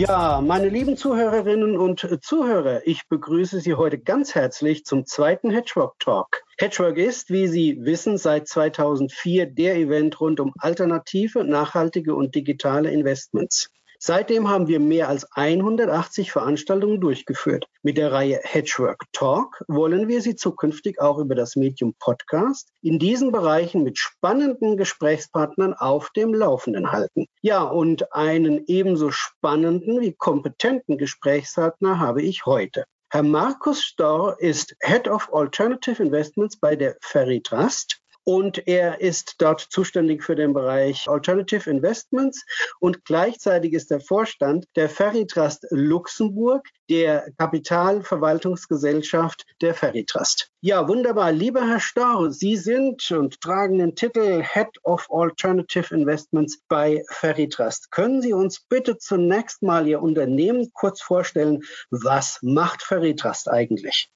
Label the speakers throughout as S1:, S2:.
S1: Ja, meine lieben Zuhörerinnen und Zuhörer, ich begrüße Sie heute ganz herzlich zum zweiten Hedgework Talk. Hedgework ist, wie Sie wissen, seit 2004 der Event rund um alternative, nachhaltige und digitale Investments. Seitdem haben wir mehr als 180 Veranstaltungen durchgeführt. Mit der Reihe Hedgework Talk wollen wir Sie zukünftig auch über das Medium Podcast in diesen Bereichen mit spannenden Gesprächspartnern auf dem Laufenden halten. Ja, und einen ebenso spannenden wie kompetenten Gesprächspartner habe ich heute. Herr Markus Storr ist Head of Alternative Investments bei der Ferry Trust und er ist dort zuständig für den Bereich Alternative Investments und gleichzeitig ist er Vorstand der Ferry Trust Luxemburg, der Kapitalverwaltungsgesellschaft der Ferry Trust. Ja, wunderbar. Lieber Herr Storr, Sie sind und tragen den Titel Head of Alternative Investments bei Ferry Trust. Können Sie uns bitte zunächst mal Ihr Unternehmen kurz vorstellen? Was macht Ferry Trust eigentlich?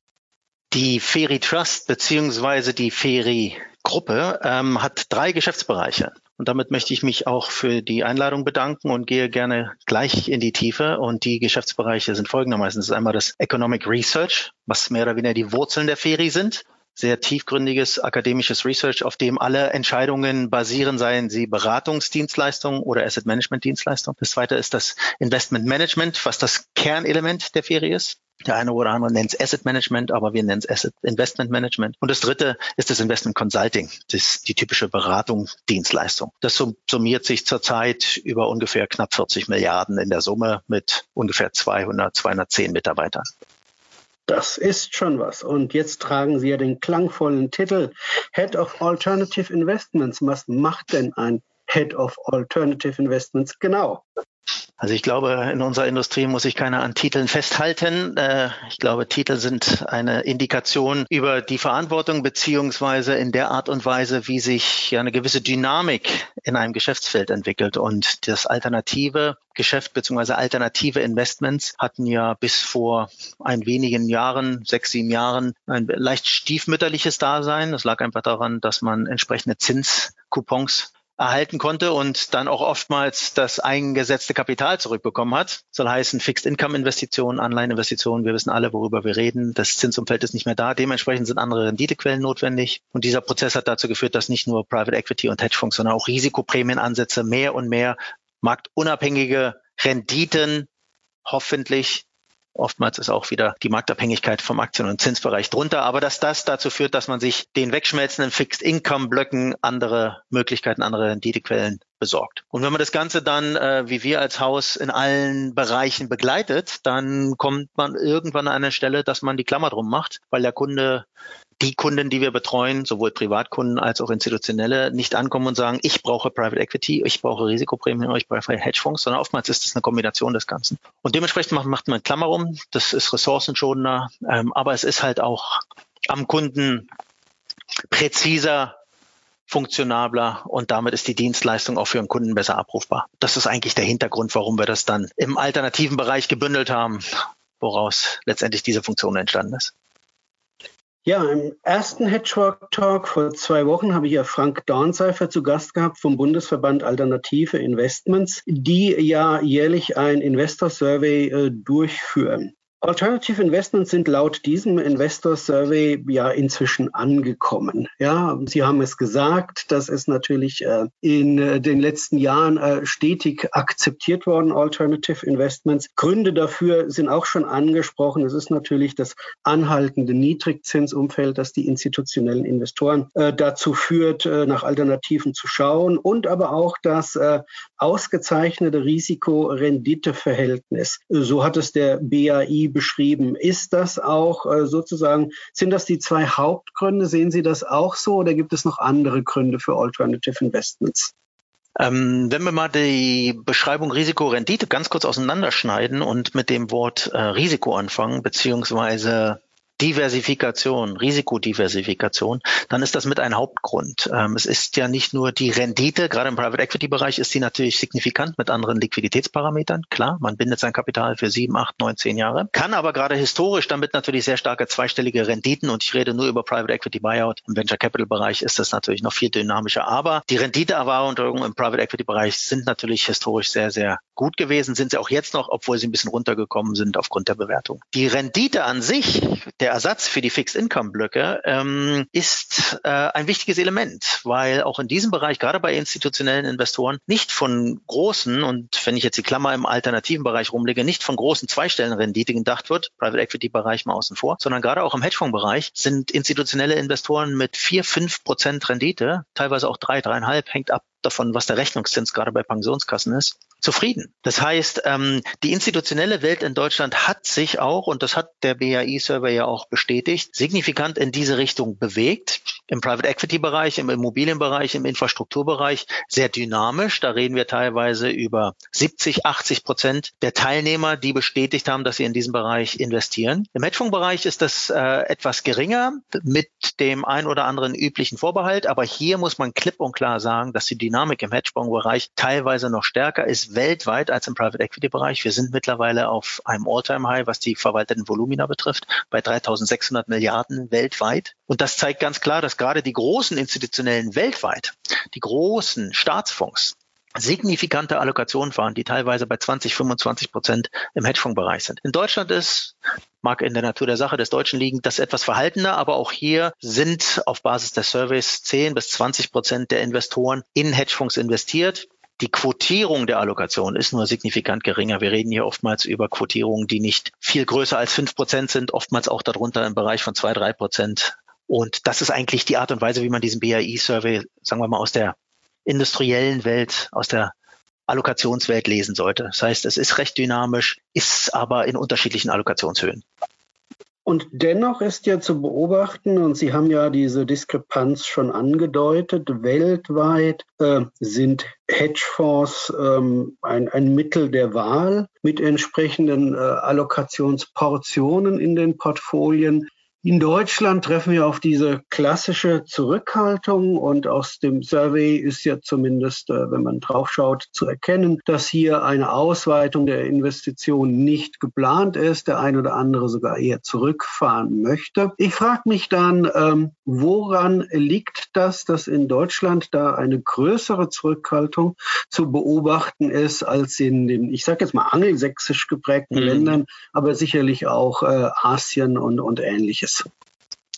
S2: Die Ferry Trust beziehungsweise die Ferry Gruppe ähm, hat drei Geschäftsbereiche. Und damit möchte ich mich auch für die Einladung bedanken und gehe gerne gleich in die Tiefe. Und die Geschäftsbereiche sind folgendermaßen. Das ist einmal das Economic Research, was mehr oder weniger die Wurzeln der Feri sind. Sehr tiefgründiges akademisches Research, auf dem alle Entscheidungen basieren, seien sie Beratungsdienstleistungen oder Asset Management Dienstleistungen. Das zweite ist das Investment Management, was das Kernelement der Feri ist. Der eine oder andere nennt es Asset Management, aber wir nennen es Asset Investment Management. Und das dritte ist das Investment Consulting, das die typische Beratung, Dienstleistung. Das summiert sich zurzeit über ungefähr knapp 40 Milliarden in der Summe mit ungefähr 200, 210 Mitarbeitern.
S1: Das ist schon was. Und jetzt tragen Sie ja den klangvollen Titel Head of Alternative Investments. Was macht denn ein Head of Alternative Investments genau?
S2: Also ich glaube, in unserer Industrie muss ich keiner an Titeln festhalten. Äh, ich glaube, Titel sind eine Indikation über die Verantwortung beziehungsweise in der Art und Weise, wie sich eine gewisse Dynamik in einem Geschäftsfeld entwickelt. Und das alternative Geschäft beziehungsweise alternative Investments hatten ja bis vor ein wenigen Jahren, sechs, sieben Jahren, ein leicht stiefmütterliches Dasein. Das lag einfach daran, dass man entsprechende Zinscoupons erhalten konnte und dann auch oftmals das eingesetzte Kapital zurückbekommen hat. Soll heißen Fixed-Income-Investitionen, Anleiheninvestitionen. Wir wissen alle, worüber wir reden. Das Zinsumfeld ist nicht mehr da. Dementsprechend sind andere Renditequellen notwendig. Und dieser Prozess hat dazu geführt, dass nicht nur Private Equity und Hedgefonds, sondern auch Risikoprämienansätze mehr und mehr marktunabhängige Renditen hoffentlich Oftmals ist auch wieder die Marktabhängigkeit vom Aktien- und Zinsbereich drunter, aber dass das dazu führt, dass man sich den wegschmelzenden Fixed-Income-Blöcken andere Möglichkeiten, andere Renditequellen besorgt. Und wenn man das Ganze dann, äh, wie wir als Haus, in allen Bereichen begleitet, dann kommt man irgendwann an eine Stelle, dass man die Klammer drum macht, weil der Kunde die Kunden, die wir betreuen, sowohl Privatkunden als auch institutionelle, nicht ankommen und sagen, ich brauche Private Equity, ich brauche Risikoprämien, ich brauche Hedgefonds, sondern oftmals ist es eine Kombination des Ganzen. Und dementsprechend macht, macht man Klammer rum, das ist ressourcenschonender, ähm, aber es ist halt auch am Kunden präziser, funktionabler und damit ist die Dienstleistung auch für den Kunden besser abrufbar. Das ist eigentlich der Hintergrund, warum wir das dann im alternativen Bereich gebündelt haben, woraus letztendlich diese Funktion entstanden ist.
S1: Ja, im ersten Hedgework Talk vor zwei Wochen habe ich ja Frank Dornseifer zu Gast gehabt vom Bundesverband Alternative Investments, die ja jährlich ein Investor Survey äh, durchführen. Alternative Investments sind laut diesem Investor Survey ja inzwischen angekommen. Ja, Sie haben es gesagt, das ist natürlich äh, in äh, den letzten Jahren äh, stetig akzeptiert worden, Alternative Investments. Gründe dafür sind auch schon angesprochen. Es ist natürlich das anhaltende Niedrigzinsumfeld, das die institutionellen Investoren dazu führt, nach Alternativen zu schauen und aber auch das ausgezeichnete Risiko-Rendite-Verhältnis. So hat es der BAI beschrieben. Ist das auch äh, sozusagen, sind das die zwei Hauptgründe? Sehen Sie das auch so oder gibt es noch andere Gründe für Alternative Investments?
S2: Ähm, wenn wir mal die Beschreibung Risiko-Rendite ganz kurz auseinanderschneiden und mit dem Wort äh, Risiko anfangen, beziehungsweise Diversifikation, Risikodiversifikation, dann ist das mit ein Hauptgrund. Ähm, es ist ja nicht nur die Rendite, gerade im Private Equity Bereich ist die natürlich signifikant mit anderen Liquiditätsparametern. Klar, man bindet sein Kapital für sieben, acht, neun, zehn Jahre, kann aber gerade historisch damit natürlich sehr starke zweistellige Renditen und ich rede nur über Private Equity Buyout. Im Venture Capital Bereich ist das natürlich noch viel dynamischer, aber die Renditeerwartungen im Private Equity Bereich sind natürlich historisch sehr, sehr gut gewesen, sind sie auch jetzt noch, obwohl sie ein bisschen runtergekommen sind aufgrund der Bewertung. Die Rendite an sich, der Ersatz für die Fixed Income Blöcke, ähm, ist äh, ein wichtiges Element, weil auch in diesem Bereich, gerade bei institutionellen Investoren, nicht von großen und wenn ich jetzt die Klammer im alternativen Bereich rumlege, nicht von großen Zweistellenrenditen gedacht wird, Private Equity Bereich mal außen vor, sondern gerade auch im Hedgefondsbereich sind institutionelle Investoren mit vier, fünf Prozent Rendite, teilweise auch drei, dreieinhalb, hängt ab davon, was der Rechnungszins gerade bei Pensionskassen ist, zufrieden. Das heißt, ähm, die institutionelle Welt in Deutschland hat sich auch, und das hat der BAI-Survey ja auch bestätigt, signifikant in diese Richtung bewegt. Im Private Equity-Bereich, im Immobilienbereich, im Infrastrukturbereich sehr dynamisch. Da reden wir teilweise über 70, 80 Prozent der Teilnehmer, die bestätigt haben, dass sie in diesem Bereich investieren. Im Hedgefondsbereich ist das äh, etwas geringer mit dem ein oder anderen üblichen Vorbehalt. Aber hier muss man klipp und klar sagen, dass die Dynamik im Hedgefondsbereich teilweise noch stärker ist weltweit als im Private Equity Bereich. Wir sind mittlerweile auf einem All-Time High, was die verwalteten Volumina betrifft, bei 3600 Milliarden weltweit. Und das zeigt ganz klar, dass gerade die großen institutionellen weltweit, die großen Staatsfonds, signifikante Allokationen fahren, die teilweise bei 20, 25 Prozent im Hedgefondsbereich sind. In Deutschland ist, mag in der Natur der Sache des Deutschen liegen, das etwas verhaltener, aber auch hier sind auf Basis der Surveys 10 bis 20 Prozent der Investoren in Hedgefonds investiert. Die Quotierung der Allokation ist nur signifikant geringer. Wir reden hier oftmals über Quotierungen, die nicht viel größer als fünf Prozent sind, oftmals auch darunter im Bereich von zwei, drei Prozent. Und das ist eigentlich die Art und Weise, wie man diesen BAI-Survey, sagen wir mal, aus der industriellen Welt, aus der Allokationswelt lesen sollte. Das heißt, es ist recht dynamisch, ist aber in unterschiedlichen Allokationshöhen.
S1: Und dennoch ist ja zu beobachten, und Sie haben ja diese Diskrepanz schon angedeutet, weltweit äh, sind Hedgefonds ähm, ein, ein Mittel der Wahl mit entsprechenden äh, Allokationsportionen in den Portfolien. In Deutschland treffen wir auf diese klassische Zurückhaltung und aus dem Survey ist ja zumindest, äh, wenn man draufschaut, zu erkennen, dass hier eine Ausweitung der Investitionen nicht geplant ist, der ein oder andere sogar eher zurückfahren möchte. Ich frage mich dann, ähm, woran liegt das, dass in Deutschland da eine größere Zurückhaltung zu beobachten ist als in den, ich sage jetzt mal, angelsächsisch geprägten mhm. Ländern, aber sicherlich auch äh, Asien und, und ähnliches.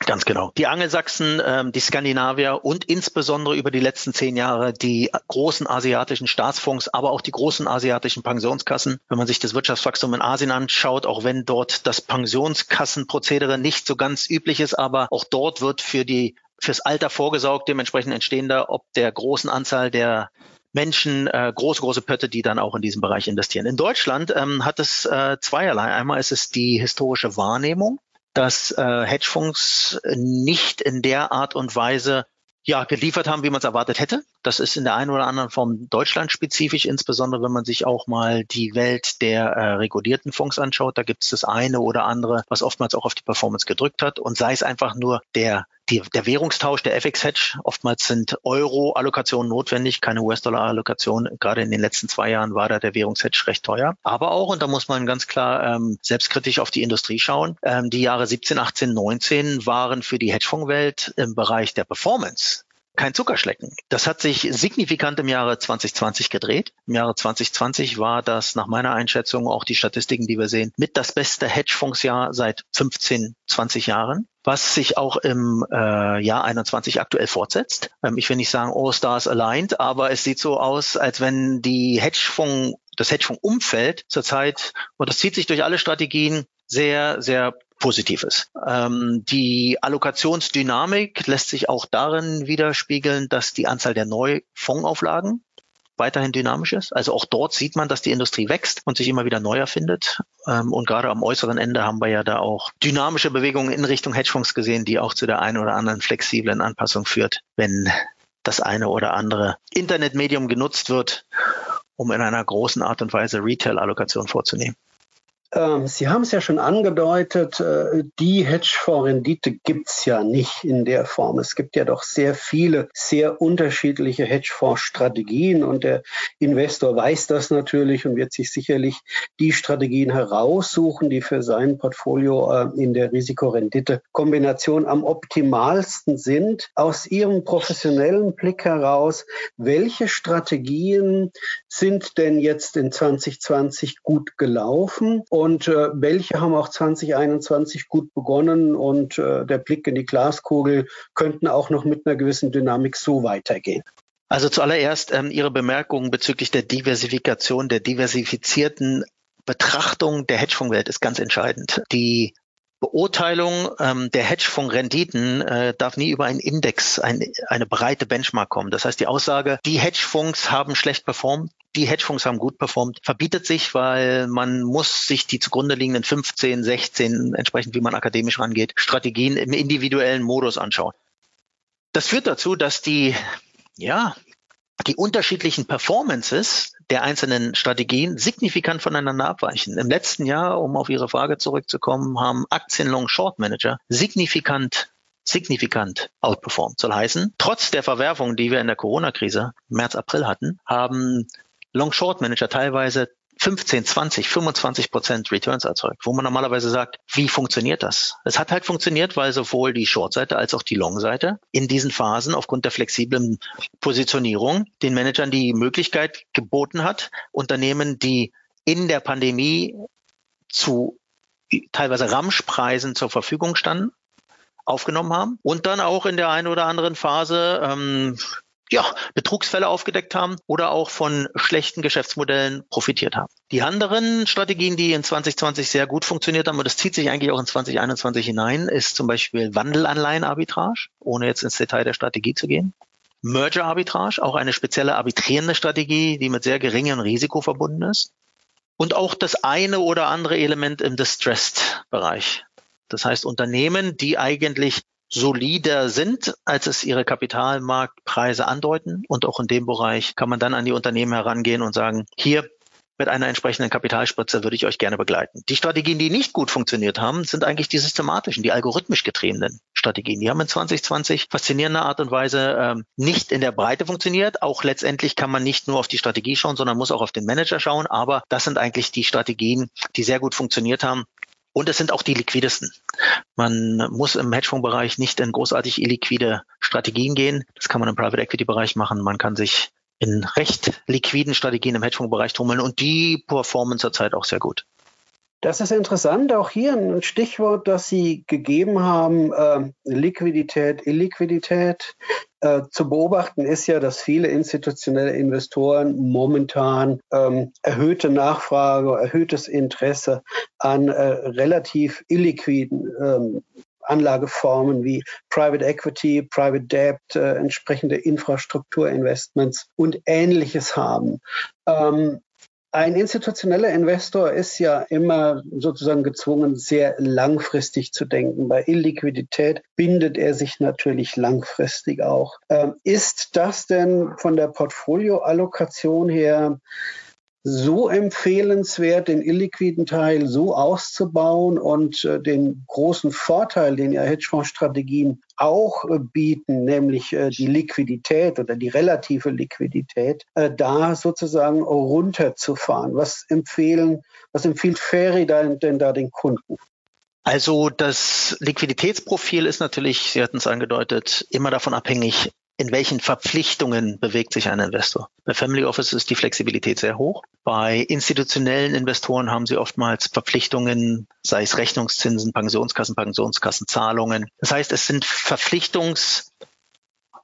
S2: Ganz genau. Die Angelsachsen, ähm, die Skandinavier und insbesondere über die letzten zehn Jahre die großen asiatischen Staatsfonds, aber auch die großen asiatischen Pensionskassen. Wenn man sich das Wirtschaftswachstum in Asien anschaut, auch wenn dort das Pensionskassenprozedere nicht so ganz üblich ist, aber auch dort wird für die fürs Alter vorgesaugt, dementsprechend entstehen da ob der großen Anzahl der Menschen äh, große, große Pötte, die dann auch in diesem Bereich investieren. In Deutschland ähm, hat es äh, zweierlei. Einmal ist es die historische Wahrnehmung dass äh, Hedgefonds nicht in der Art und Weise ja, geliefert haben, wie man es erwartet hätte. Das ist in der einen oder anderen Form deutschlandspezifisch, insbesondere wenn man sich auch mal die Welt der äh, regulierten Fonds anschaut. Da gibt es das eine oder andere, was oftmals auch auf die Performance gedrückt hat. Und sei es einfach nur der die, der Währungstausch, der FX-Hedge, oftmals sind Euro-Allokationen notwendig, keine US-Dollar-Allokation. Gerade in den letzten zwei Jahren war da der Währungshedge recht teuer. Aber auch, und da muss man ganz klar ähm, selbstkritisch auf die Industrie schauen, ähm, die Jahre 17, 18, 19 waren für die Hedgefondswelt im Bereich der Performance kein Zuckerschlecken. Das hat sich signifikant im Jahre 2020 gedreht. Im Jahre 2020 war das nach meiner Einschätzung auch die Statistiken, die wir sehen, mit das beste Hedgefondsjahr seit 15, 20 Jahren was sich auch im äh, Jahr 21 aktuell fortsetzt. Ähm, ich will nicht sagen All Stars aligned, aber es sieht so aus, als wenn die Hedgefonds, das Hedgefonds-Umfeld zurzeit, und das zieht sich durch alle Strategien, sehr, sehr positiv ist. Ähm, die Allokationsdynamik lässt sich auch darin widerspiegeln, dass die Anzahl der Neufondauflagen weiterhin dynamisch ist. Also auch dort sieht man, dass die Industrie wächst und sich immer wieder neu erfindet. Ähm, und gerade am äußeren Ende haben wir ja da auch dynamische Bewegungen in Richtung Hedgefonds gesehen, die auch zu der einen oder anderen flexiblen Anpassung führt, wenn das eine oder andere Internetmedium genutzt wird, um in einer großen Art und Weise Retail-Allokation vorzunehmen.
S1: Ähm, Sie haben es ja schon angedeutet, äh, die Hedgefonds-Rendite gibt es ja nicht in der Form. Es gibt ja doch sehr viele, sehr unterschiedliche Hedgefonds-Strategien und der Investor weiß das natürlich und wird sich sicherlich die Strategien heraussuchen, die für sein Portfolio äh, in der Risikorendite-Kombination am optimalsten sind. Aus Ihrem professionellen Blick heraus, welche Strategien sind denn jetzt in 2020 gut gelaufen und äh, welche haben auch 2021 gut begonnen und äh, der Blick in die Glaskugel könnten auch noch mit einer gewissen Dynamik so weitergehen?
S2: Also zuallererst ähm, Ihre Bemerkung bezüglich der Diversifikation, der diversifizierten Betrachtung der Hedgefondswelt ist ganz entscheidend. Die Beurteilung ähm, der Hedgefonds-Renditen äh, darf nie über einen Index, ein, eine breite Benchmark kommen. Das heißt, die Aussage, die Hedgefonds haben schlecht performt, die Hedgefonds haben gut performt, verbietet sich, weil man muss sich die zugrunde liegenden 15, 16, entsprechend wie man akademisch rangeht, Strategien im individuellen Modus anschauen. Das führt dazu, dass die, ja, die unterschiedlichen Performances der einzelnen Strategien signifikant voneinander abweichen. Im letzten Jahr, um auf Ihre Frage zurückzukommen, haben Aktien Long Short Manager signifikant signifikant outperformed. Soll heißen, trotz der Verwerfungen, die wir in der Corona-Krise März, April hatten, haben Long-Short-Manager teilweise 15, 20, 25 Prozent Returns erzeugt, wo man normalerweise sagt, wie funktioniert das? Es hat halt funktioniert, weil sowohl die Short-Seite als auch die Long-Seite in diesen Phasen aufgrund der flexiblen Positionierung den Managern die Möglichkeit geboten hat, Unternehmen, die in der Pandemie zu teilweise Ramschpreisen zur Verfügung standen, aufgenommen haben und dann auch in der einen oder anderen Phase ähm, ja, Betrugsfälle aufgedeckt haben oder auch von schlechten Geschäftsmodellen profitiert haben. Die anderen Strategien, die in 2020 sehr gut funktioniert haben, und das zieht sich eigentlich auch in 2021 hinein, ist zum Beispiel Wandelanleihenarbitrage, ohne jetzt ins Detail der Strategie zu gehen. Merger Arbitrage, auch eine spezielle arbitrierende Strategie, die mit sehr geringem Risiko verbunden ist. Und auch das eine oder andere Element im Distressed-Bereich. Das heißt, Unternehmen, die eigentlich solider sind, als es ihre Kapitalmarktpreise andeuten. Und auch in dem Bereich kann man dann an die Unternehmen herangehen und sagen, hier mit einer entsprechenden Kapitalspritze würde ich euch gerne begleiten. Die Strategien, die nicht gut funktioniert haben, sind eigentlich die systematischen, die algorithmisch getriebenen Strategien. Die haben in 2020 faszinierende Art und Weise ähm, nicht in der Breite funktioniert. Auch letztendlich kann man nicht nur auf die Strategie schauen, sondern muss auch auf den Manager schauen. Aber das sind eigentlich die Strategien, die sehr gut funktioniert haben und es sind auch die liquidesten. Man muss im Hedgefonds-Bereich nicht in großartig illiquide Strategien gehen. Das kann man im Private Equity-Bereich machen. Man kann sich in recht liquiden Strategien im Hedgefonds-Bereich tummeln und die performen zurzeit auch sehr gut.
S1: Das ist interessant. Auch hier ein Stichwort, das Sie gegeben haben, äh, Liquidität, Illiquidität. Äh, zu beobachten ist ja, dass viele institutionelle Investoren momentan ähm, erhöhte Nachfrage, erhöhtes Interesse an äh, relativ illiquiden ähm, Anlageformen wie Private Equity, Private Debt, äh, entsprechende Infrastrukturinvestments und ähnliches haben. Ähm, ein institutioneller Investor ist ja immer sozusagen gezwungen, sehr langfristig zu denken. Bei Illiquidität bindet er sich natürlich langfristig auch. Ähm, ist das denn von der Portfolioallokation her so empfehlenswert, den illiquiden Teil so auszubauen und äh, den großen Vorteil, den ja Hedgefondsstrategien auch äh, bieten, nämlich äh, die Liquidität oder die relative Liquidität, äh, da sozusagen runterzufahren. Was empfehlen, was empfiehlt Ferry denn da den Kunden?
S2: Also das Liquiditätsprofil ist natürlich, Sie hatten es angedeutet, immer davon abhängig, in welchen Verpflichtungen bewegt sich ein Investor. Bei Family Office ist die Flexibilität sehr hoch. Bei institutionellen Investoren haben sie oftmals Verpflichtungen, sei es Rechnungszinsen, Pensionskassen, Pensionskassenzahlungen. Das heißt, es sind Verpflichtungs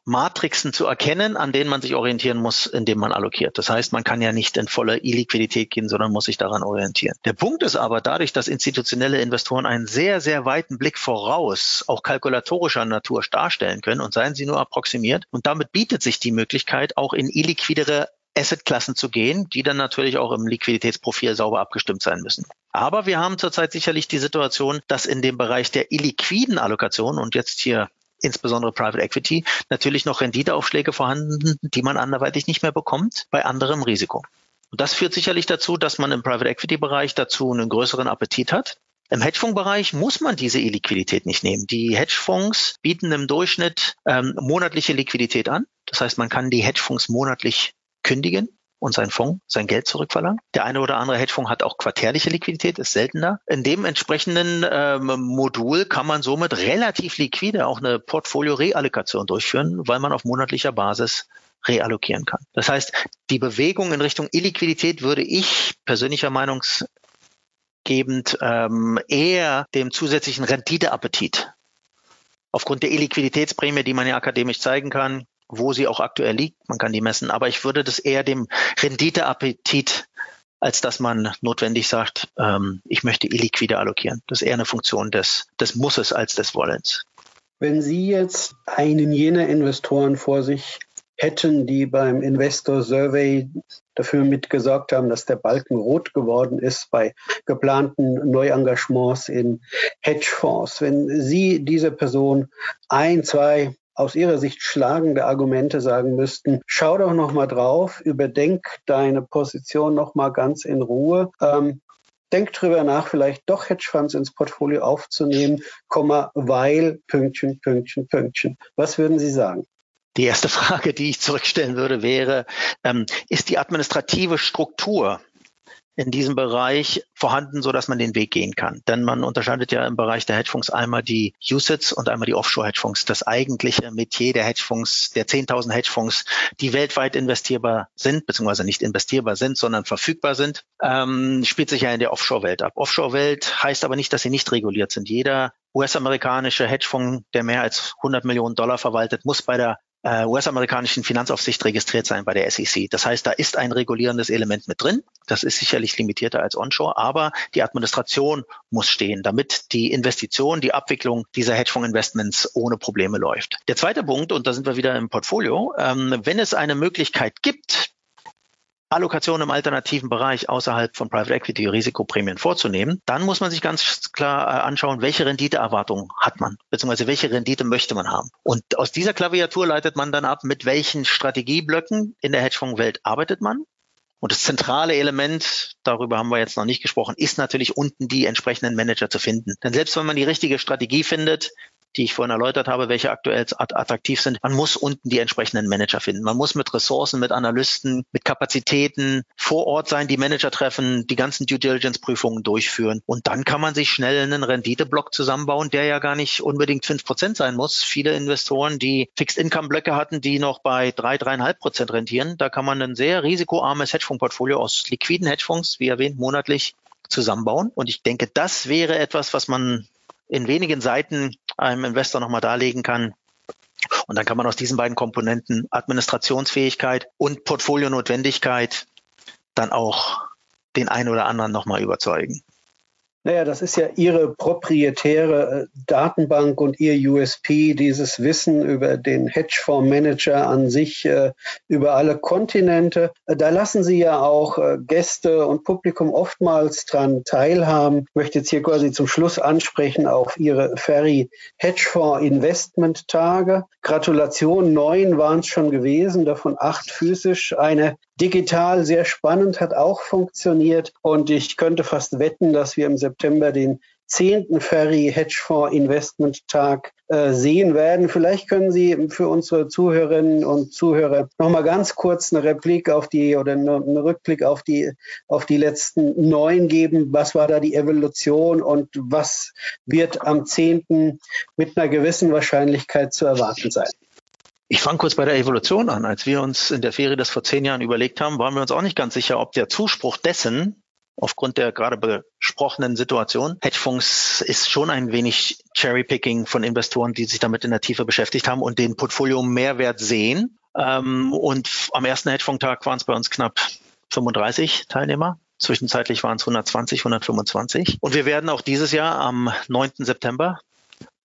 S2: Matrixen zu erkennen, an denen man sich orientieren muss, indem man allokiert. Das heißt, man kann ja nicht in volle Illiquidität gehen, sondern muss sich daran orientieren. Der Punkt ist aber, dadurch, dass institutionelle Investoren einen sehr, sehr weiten Blick voraus, auch kalkulatorischer Natur darstellen können und seien sie nur approximiert, und damit bietet sich die Möglichkeit, auch in illiquidere Assetklassen zu gehen, die dann natürlich auch im Liquiditätsprofil sauber abgestimmt sein müssen. Aber wir haben zurzeit sicherlich die Situation, dass in dem Bereich der illiquiden Allokation und jetzt hier insbesondere Private Equity, natürlich noch Renditeaufschläge vorhanden, die man anderweitig nicht mehr bekommt bei anderem Risiko. Und das führt sicherlich dazu, dass man im Private Equity Bereich dazu einen größeren Appetit hat. Im Hedgefondsbereich muss man diese Illiquidität nicht nehmen. Die Hedgefonds bieten im Durchschnitt ähm, monatliche Liquidität an. Das heißt, man kann die Hedgefonds monatlich kündigen und sein Fonds sein Geld zurückverlangen. Der eine oder andere Hedgefonds hat auch quartärliche Liquidität, ist seltener. In dem entsprechenden ähm, Modul kann man somit relativ liquide auch eine Portfolio-Reallokation durchführen, weil man auf monatlicher Basis reallokieren kann. Das heißt, die Bewegung in Richtung Illiquidität würde ich persönlicher Meinungsgebend ähm, eher dem zusätzlichen Renditeappetit aufgrund der Illiquiditätsprämie, die man ja akademisch zeigen kann, wo sie auch aktuell liegt. Man kann die messen. Aber ich würde das eher dem Renditeappetit als dass man notwendig sagt, ähm, ich möchte illiquide allokieren. Das ist eher eine Funktion des, des Musses als des Wollens.
S1: Wenn Sie jetzt einen jener Investoren vor sich hätten, die beim Investor Survey dafür mitgesorgt haben, dass der Balken rot geworden ist bei geplanten Neuengagements in Hedgefonds. Wenn Sie diese Person ein, zwei aus ihrer Sicht schlagende Argumente sagen müssten, schau doch noch mal drauf, überdenk deine Position noch mal ganz in Ruhe. Ähm, denk drüber nach, vielleicht doch Hedgefonds ins Portfolio aufzunehmen, weil Pünktchen, Pünktchen, Pünktchen. Was würden Sie sagen?
S2: Die erste Frage, die ich zurückstellen würde, wäre, ähm, ist die administrative Struktur in diesem Bereich vorhanden, so dass man den Weg gehen kann. Denn man unterscheidet ja im Bereich der Hedgefonds einmal die USITs und einmal die Offshore-Hedgefonds. Das eigentliche Metier der Hedgefonds, der 10.000 Hedgefonds, die weltweit investierbar sind, beziehungsweise nicht investierbar sind, sondern verfügbar sind, ähm, spielt sich ja in der Offshore-Welt ab. Offshore-Welt heißt aber nicht, dass sie nicht reguliert sind. Jeder US-amerikanische Hedgefonds, der mehr als 100 Millionen Dollar verwaltet, muss bei der äh, US-amerikanischen Finanzaufsicht registriert sein bei der SEC. Das heißt, da ist ein regulierendes Element mit drin. Das ist sicherlich limitierter als onshore, aber die Administration muss stehen, damit die Investition, die Abwicklung dieser Hedgefonds-Investments ohne Probleme läuft. Der zweite Punkt, und da sind wir wieder im Portfolio, ähm, wenn es eine Möglichkeit gibt, Allokation im alternativen Bereich außerhalb von Private Equity Risikoprämien vorzunehmen, dann muss man sich ganz klar äh, anschauen, welche Renditeerwartungen hat man, beziehungsweise welche Rendite möchte man haben. Und aus dieser Klaviatur leitet man dann ab, mit welchen Strategieblöcken in der Hedgefondswelt arbeitet man. Und das zentrale Element, darüber haben wir jetzt noch nicht gesprochen, ist natürlich unten die entsprechenden Manager zu finden. Denn selbst wenn man die richtige Strategie findet, die ich vorhin erläutert habe, welche aktuell attraktiv sind. Man muss unten die entsprechenden Manager finden. Man muss mit Ressourcen, mit Analysten, mit Kapazitäten vor Ort sein, die Manager treffen, die ganzen Due Diligence Prüfungen durchführen. Und dann kann man sich schnell einen Renditeblock zusammenbauen, der ja gar nicht unbedingt fünf Prozent sein muss. Viele Investoren, die Fixed Income Blöcke hatten, die noch bei drei, dreieinhalb Prozent rentieren, da kann man ein sehr risikoarmes Hedgefonds-Portfolio aus liquiden Hedgefonds, wie erwähnt, monatlich zusammenbauen. Und ich denke, das wäre etwas, was man in wenigen Seiten einem Investor nochmal darlegen kann. Und dann kann man aus diesen beiden Komponenten Administrationsfähigkeit und Portfolionotwendigkeit dann auch den einen oder anderen nochmal überzeugen.
S1: Naja, das ist ja Ihre proprietäre äh, Datenbank und Ihr USP, dieses Wissen über den Hedgefondsmanager an sich, äh, über alle Kontinente. Äh, da lassen Sie ja auch Gäste und Publikum oftmals dran teilhaben. Ich möchte jetzt hier quasi zum Schluss ansprechen auf Ihre Ferry Hedgefonds Investment Tage. Gratulation, neun waren es schon gewesen, davon acht physisch. Eine digital sehr spannend, hat auch funktioniert. Und ich könnte fast wetten, dass wir im September den zehnten Ferry Hedgefonds Investment Tag äh, sehen werden. Vielleicht können Sie für unsere Zuhörerinnen und Zuhörer noch mal ganz kurz eine Replik auf die oder einen Rückblick auf die auf die letzten neun geben. Was war da die Evolution und was wird am zehnten mit einer gewissen Wahrscheinlichkeit zu erwarten sein?
S2: Ich fange kurz bei der Evolution an. Als wir uns in der Ferie das vor zehn Jahren überlegt haben, waren wir uns auch nicht ganz sicher, ob der Zuspruch dessen, aufgrund der gerade besprochenen Situation, Hedgefonds ist schon ein wenig Cherrypicking von Investoren, die sich damit in der Tiefe beschäftigt haben und den Portfolio Mehrwert sehen. Ähm, und am ersten Hedgefonds-Tag waren es bei uns knapp 35 Teilnehmer. Zwischenzeitlich waren es 120, 125. Und wir werden auch dieses Jahr am 9. September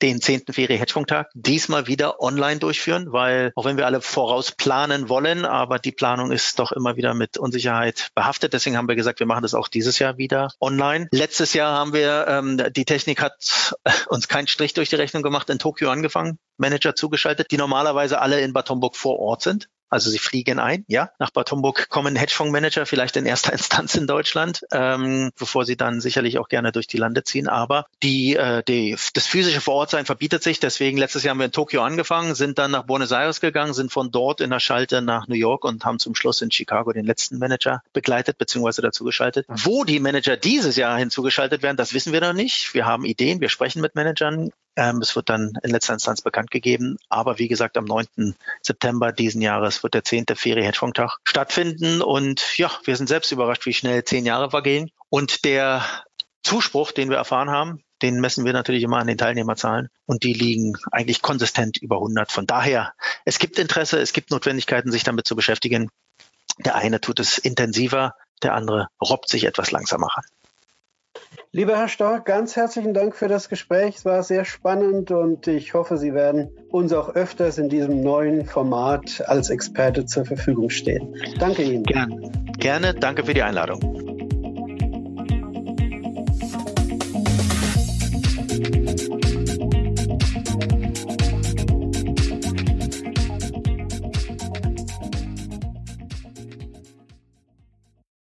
S2: den 10. Ferie-Hedgefonds-Tag diesmal wieder online durchführen, weil auch wenn wir alle voraus planen wollen, aber die Planung ist doch immer wieder mit Unsicherheit behaftet. Deswegen haben wir gesagt, wir machen das auch dieses Jahr wieder online. Letztes Jahr haben wir, ähm, die Technik hat uns keinen Strich durch die Rechnung gemacht, in Tokio angefangen, Manager zugeschaltet, die normalerweise alle in Bad Homburg vor Ort sind. Also sie fliegen ein, ja. Nach Bad Homburg kommen Hedgefondsmanager vielleicht in erster Instanz in Deutschland, ähm, bevor sie dann sicherlich auch gerne durch die Lande ziehen. Aber die, äh, die, das physische Vorortsein verbietet sich. Deswegen letztes Jahr haben wir in Tokio angefangen, sind dann nach Buenos Aires gegangen, sind von dort in der Schalte nach New York und haben zum Schluss in Chicago den letzten Manager begleitet bzw. dazugeschaltet. Wo die Manager dieses Jahr hinzugeschaltet werden, das wissen wir noch nicht. Wir haben Ideen, wir sprechen mit Managern. Ähm, es wird dann in letzter Instanz bekannt gegeben. Aber wie gesagt, am 9. September diesen Jahres wird der 10. Ferie-Hedgefonds-Tag stattfinden. Und ja, wir sind selbst überrascht, wie schnell zehn Jahre vergehen. Und der Zuspruch, den wir erfahren haben, den messen wir natürlich immer an den Teilnehmerzahlen und die liegen eigentlich konsistent über 100. Von daher, es gibt Interesse, es gibt Notwendigkeiten, sich damit zu beschäftigen. Der eine tut es intensiver, der andere robbt sich etwas langsamer ran.
S1: Lieber Herr Stork, ganz herzlichen Dank für das Gespräch. Es war sehr spannend und ich hoffe, Sie werden uns auch öfters in diesem neuen Format als Experte zur Verfügung stehen. Danke Ihnen.
S2: Gerne. Gerne. Danke für die Einladung.